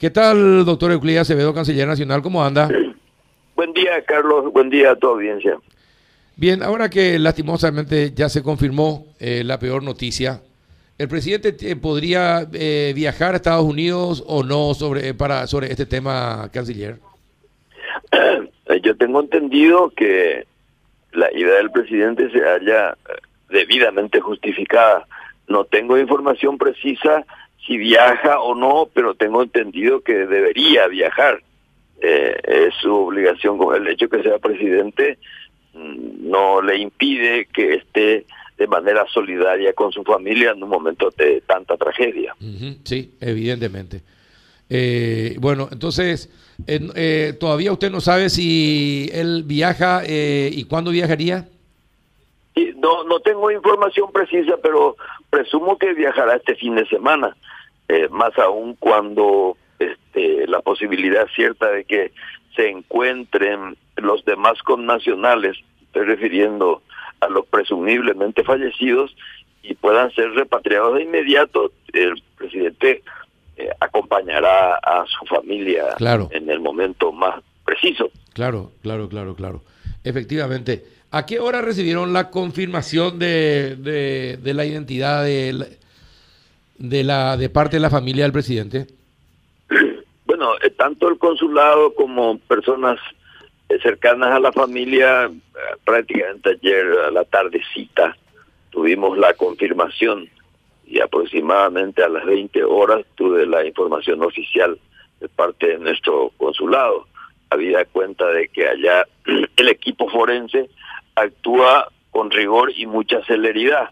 ¿Qué tal, doctor Euclides Acevedo, canciller nacional? ¿Cómo anda? Buen día, Carlos. Buen día a tu audiencia. Bien, ahora que lastimosamente ya se confirmó eh, la peor noticia, ¿el presidente eh, podría eh, viajar a Estados Unidos o no sobre, para, sobre este tema, canciller? Yo tengo entendido que la idea del presidente se haya debidamente justificada. No tengo información precisa si viaja o no, pero tengo entendido que debería viajar. es su obligación con el hecho que sea presidente no le impide que esté de manera solidaria con su familia en un momento de tanta tragedia. Sí, evidentemente. Eh, bueno, entonces, eh, ¿todavía usted no sabe si él viaja eh, y cuándo viajaría? no, no tengo información precisa, pero presumo que viajará este fin de semana, más aún cuando este, la posibilidad cierta de que se encuentren los demás connacionales, estoy refiriendo a los presumiblemente fallecidos, y puedan ser repatriados de inmediato, el presidente eh, acompañará a su familia en el momento más preciso. Claro, claro, claro, claro. Efectivamente. ¿A qué hora recibieron la confirmación de, de, la identidad de, de, la, de parte de la familia del presidente? Bueno, eh, tanto el consulado como personas eh, cercanas a la familia, eh, prácticamente ayer a la tardecita tuvimos la confirmación y aproximadamente a las 20 horas tuve la información oficial de parte de nuestro consulado. Había cuenta de que allá el equipo forense actúa con rigor y mucha celeridad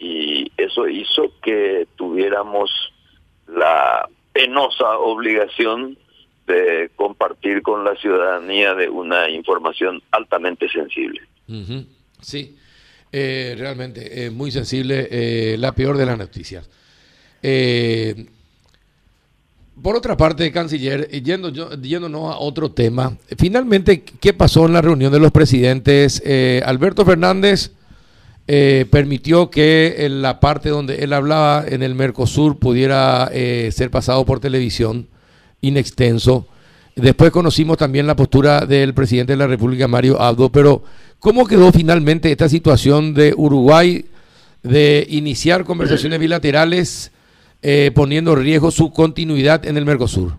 y eso hizo que tuviéramos la penosa obligación de compartir con la ciudadanía de una información altamente sensible. Sí, eh, realmente eh, muy sensible, eh, la peor de las noticias. por otra parte, canciller, yendo, yéndonos a otro tema, finalmente, ¿qué pasó en la reunión de los presidentes? Alberto Fernández permitió que en la parte donde él hablaba en el Mercosur pudiera ser pasado por televisión inextenso. Después conocimos también la postura del presidente de la República, Mario Abdo, pero ¿cómo quedó finalmente esta situación de Uruguay de iniciar conversaciones bilaterales eh, poniendo en riesgo su continuidad en el Mercosur?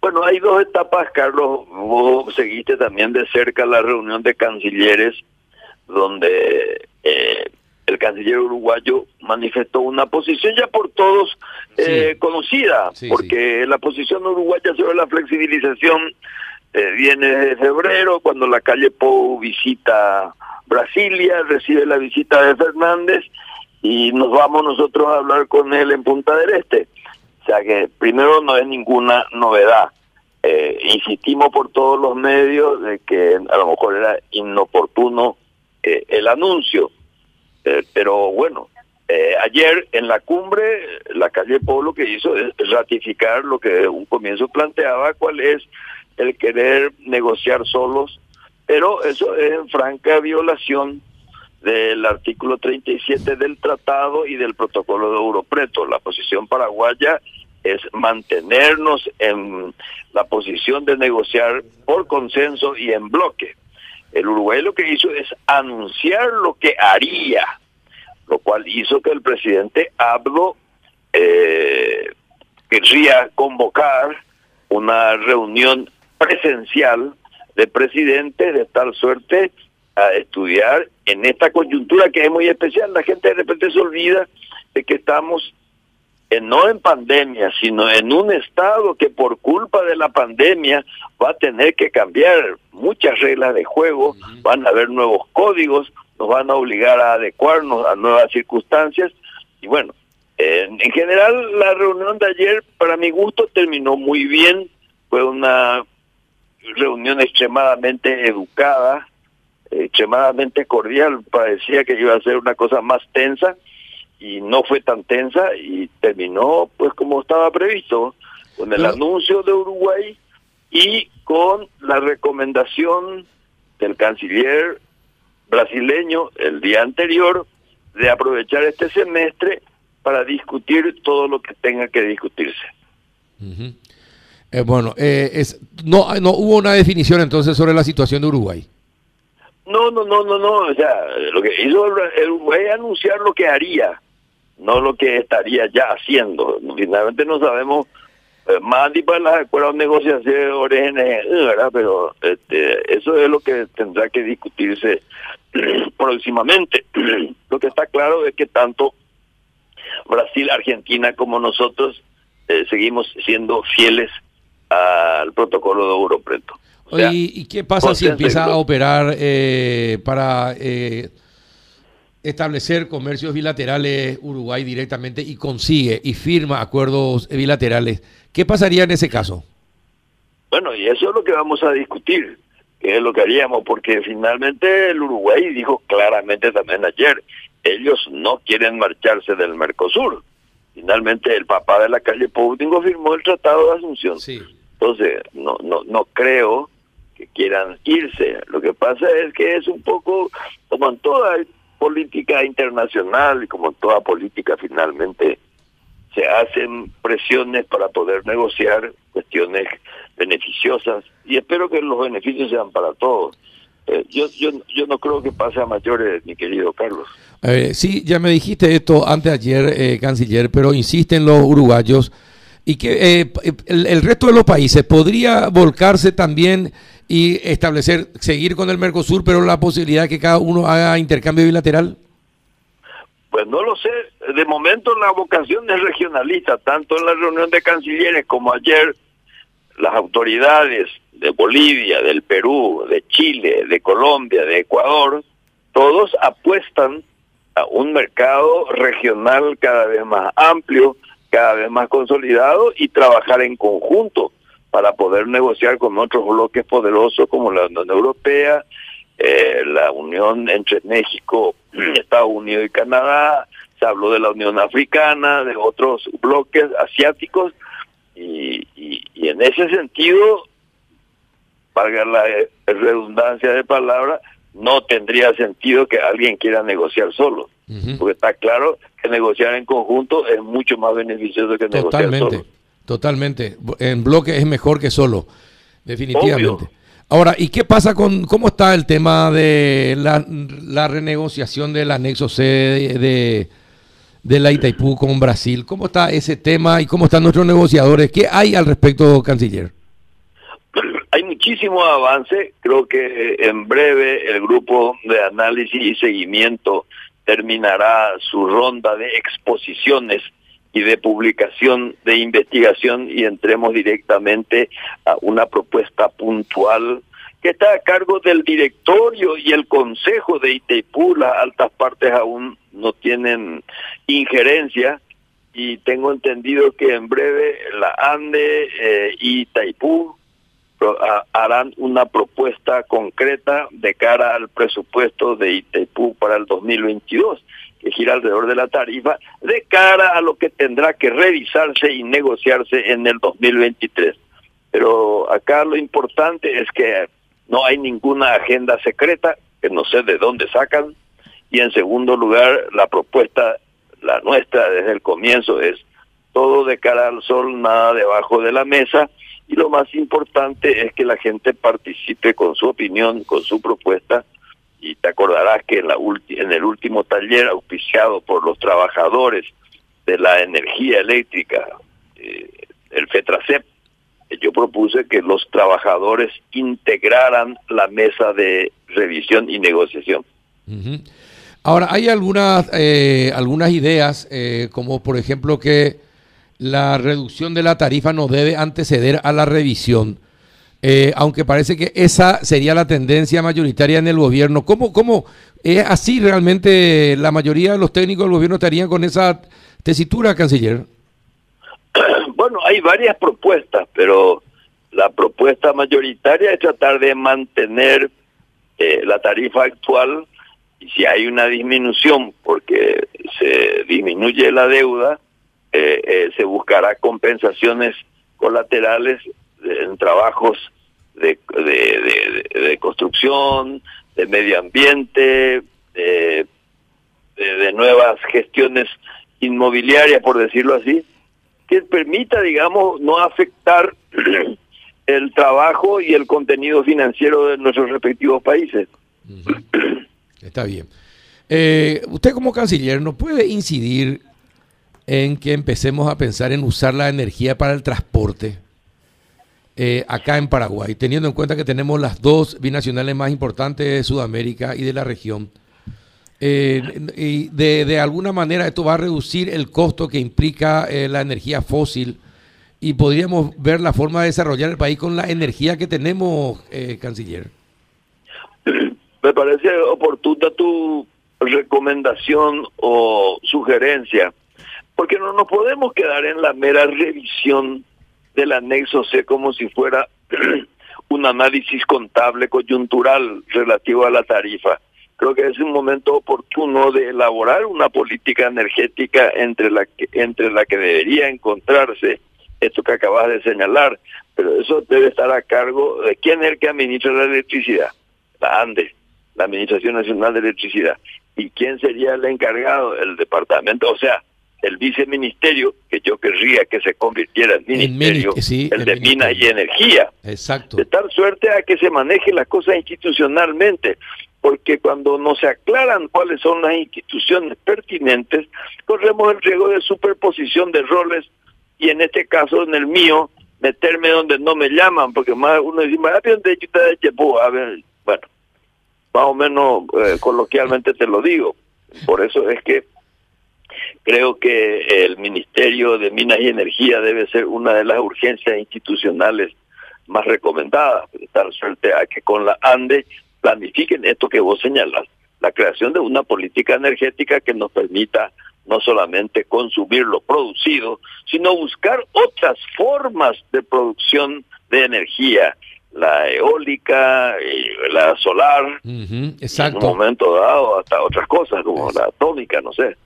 Bueno, hay dos etapas, Carlos. Vos seguiste también de cerca la reunión de cancilleres donde eh, el canciller uruguayo manifestó una posición ya por todos eh, conocida, porque la posición uruguaya sobre la flexibilización eh, viene de febrero, cuando la calle Pou visita Brasilia, recibe la visita de Fernández y nos vamos nosotros a hablar con él en Punta del Este. O sea que primero no es ninguna novedad. Eh, insistimos por todos los medios de que a lo mejor era inoportuno el anuncio eh, pero bueno, eh, ayer en la cumbre, la calle Polo que hizo es ratificar lo que un comienzo planteaba, cuál es el querer negociar solos, pero eso es en franca violación del artículo 37 del tratado y del protocolo de Europreto. La posición paraguaya es mantenernos en la posición de negociar por consenso y en bloque. El Uruguay lo que hizo es anunciar lo que haría, lo cual hizo que el presidente Abdo eh, querría convocar una reunión presencial de presidentes de tal suerte a estudiar en esta coyuntura que es muy especial. La gente de repente se olvida de que estamos no en pandemia, sino en un estado que por culpa de la pandemia va a tener que cambiar muchas reglas de juego, van a haber nuevos códigos, nos van a obligar a adecuarnos a nuevas circunstancias. Y bueno, en general la reunión de ayer para mi gusto terminó muy bien, fue una reunión extremadamente educada, extremadamente cordial, parecía que iba a ser una cosa más tensa, y no fue tan tensa y terminó pues como estaba previsto, con el anuncio de Uruguay y con la recomendación del canciller brasileño el día anterior de aprovechar este semestre para discutir todo lo que tenga que discutirse. Eh, bueno, eh, es, no, no hubo una definición entonces sobre la situación de Uruguay. No, no, no, no, no. O sea, lo que hizo el Uruguay anunciar lo que haría, no lo que estaría ya haciendo. Finalmente no sabemos eh, más ni para las acuerdos negociaciones, ¿verdad? Pero este, eso es lo que tendrá que discutirse próximamente. lo que está claro es que tanto Brasil, Argentina como nosotros eh, seguimos siendo fieles al protocolo de Europreto. ¿Y qué pasa si empieza a operar eh, para eh, establecer comercios bilaterales Uruguay directamente y consigue y firma acuerdos bilaterales? ¿Qué pasaría en ese caso? Bueno, y eso es lo que vamos a discutir, que es lo que haríamos, porque finalmente el Uruguay dijo claramente también ayer, ellos no quieren marcharse del Mercosur. Finalmente el papá de la calle Poutingo firmó el Tratado de Asunción. Entonces, no, no, no creo que quieran irse. Lo que pasa es que es un poco, como en toda política internacional y como toda política finalmente, se hacen presiones para poder negociar cuestiones beneficiosas y espero que los beneficios sean para todos. Eh, yo, yo, yo no creo que pase a mayores, mi querido Carlos. Eh, sí, ya me dijiste esto antes ayer, eh, canciller, pero insisten los uruguayos y que eh, el, resto de los países podría volcarse también y establecer, seguir con el Mercosur, pero la posibilidad de que cada uno haga intercambio bilateral? Pues no lo sé. De momento la vocación es regionalista, tanto en la reunión de cancilleres como ayer las autoridades de Bolivia, del Perú, de Chile, de Colombia, de Ecuador, todos apuestan a un mercado regional cada vez más amplio, cada vez más consolidado y trabajar en conjunto para poder negociar con otros bloques poderosos como la Unión Europea, eh, la unión entre México, Estados Unidos y Canadá, se habló de la Unión Africana, de otros bloques asiáticos, y, y, en ese sentido, valga la eh, redundancia de palabra, no tendría sentido que alguien quiera negociar solo, porque está claro que negociar en conjunto es mucho más beneficioso que negociar solo. Totalmente, en bloque es mejor que solo, definitivamente. Ahora, ¿y qué pasa con cómo está el tema de la, renegociación del anexo C de, de, la Itaipú con Brasil? ¿Cómo está ese tema y cómo están nuestros negociadores? ¿Qué hay al respecto, canciller? Muchísimo avance, creo que en breve el grupo de análisis y seguimiento terminará su ronda de exposiciones y de publicación de investigación y entremos directamente a una propuesta puntual que está a cargo del directorio y el consejo de Itaipú. Las altas partes aún no tienen injerencia y tengo entendido que en breve la ANDE eh, Itaipú harán una propuesta concreta de cara al presupuesto de Itaipú para el 2022 que gira alrededor de la tarifa, de cara a lo que tendrá que revisarse y negociarse en el 2023. Pero acá lo importante es que no hay ninguna agenda secreta, que no sé de dónde sacan, y en segundo lugar, la propuesta, la nuestra desde el comienzo es todo de cara al sol, nada debajo de la mesa, y lo más importante es que la gente participe con su opinión, con su propuesta, y te acordarás que en, la en el último taller auspiciado por los trabajadores de la energía eléctrica, eh, el FETRACEP, yo propuse que los trabajadores integraran la mesa de revisión y negociación. Ahora, hay algunas, eh, algunas ideas, eh, como por ejemplo que la reducción de la tarifa no debe anteceder a la revisión. Eh, aunque parece que esa sería la tendencia mayoritaria en el gobierno. ¿Cómo, cómo es así realmente la mayoría de los técnicos del gobierno estarían con esa tesitura, canciller? Bueno, hay varias propuestas, pero la propuesta mayoritaria es tratar de mantener eh, la tarifa actual y si hay una disminución porque se disminuye la deuda, eh, se buscará compensaciones colaterales en trabajos de, de, construcción, de medio ambiente, de, nuevas gestiones inmobiliaria, por decirlo así, que permita, digamos, no afectar el trabajo y el contenido financiero de nuestros respectivos países. Está bien. Eh, usted como canciller, ¿no puede incidir en que empecemos a pensar en usar la energía para el transporte eh, acá en Paraguay, teniendo en cuenta que tenemos las dos binacionales más importantes de Sudamérica y de la región? Eh, y de, alguna manera esto va a reducir el costo que implica la energía fósil y podríamos ver la forma de desarrollar el país con la energía que tenemos, canciller. Me parece oportuna tu recomendación o sugerencia, porque no nos podemos quedar en la mera revisión del anexo C como si fuera un análisis contable coyuntural relativo a la tarifa. Creo que es un momento oportuno de elaborar una política energética entre la que, entre la que debería encontrarse esto que acabas de señalar, pero eso debe estar a cargo de quién es el que administra la electricidad, la ANDE, la Administración Nacional de Electricidad. ¿Y quién sería el encargado? El departamento, o sea, el viceministerio, que yo querría que se convirtiera en ministerio, el, de Minas y Energía. Exacto. De tal suerte a que se maneje las cosas institucionalmente, porque cuando no se aclaran cuáles son las instituciones pertinentes, corremos el riesgo de superposición de roles y en este caso, en el mío, meterme donde no me llaman, porque más uno dice, a ver, bueno, más o menos eh, coloquialmente te lo digo. Por eso es que creo que el Ministerio de Minas y Energía debe ser una de las urgencias institucionales más recomendadas, tal suerte a que con la ANDE planifiquen esto que vos señalas, la creación de una política energética que nos permita no solamente consumir lo producido, sino buscar otras formas de producción de energía la eólica, y la solar, exacto. en un momento dado hasta otras cosas como la atómica, no sé.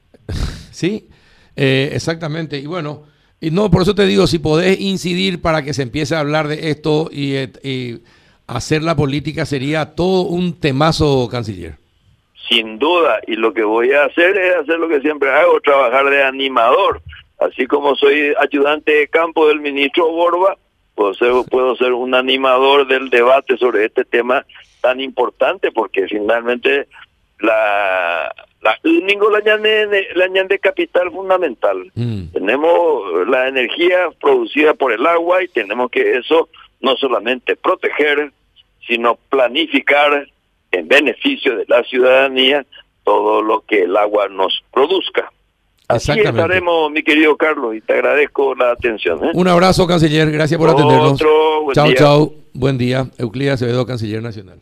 Sí, eh, exactamente. Y bueno, y no, por eso te digo, si podés incidir para que se empiece a hablar de esto y, hacer la política sería todo un temazo, canciller. Sin duda, y lo que voy a hacer es hacer lo que siempre hago, trabajar de animador. Así como soy ayudante de campo del ministro Borba, puedo puedo ser un animador del debate sobre este tema tan importante porque finalmente la la la la de capital fundamental. Mm. Tenemos la energía producida por el agua y tenemos que eso no solamente proteger, sino planificar en beneficio de la ciudadanía todo lo que el agua nos produzca. Así estaremos, mi querido Carlos, y te agradezco la atención. ¿eh? Un abrazo, canciller. Gracias por atendernos. Chao, chao. Buen día. Euclid Acevedo, canciller nacional.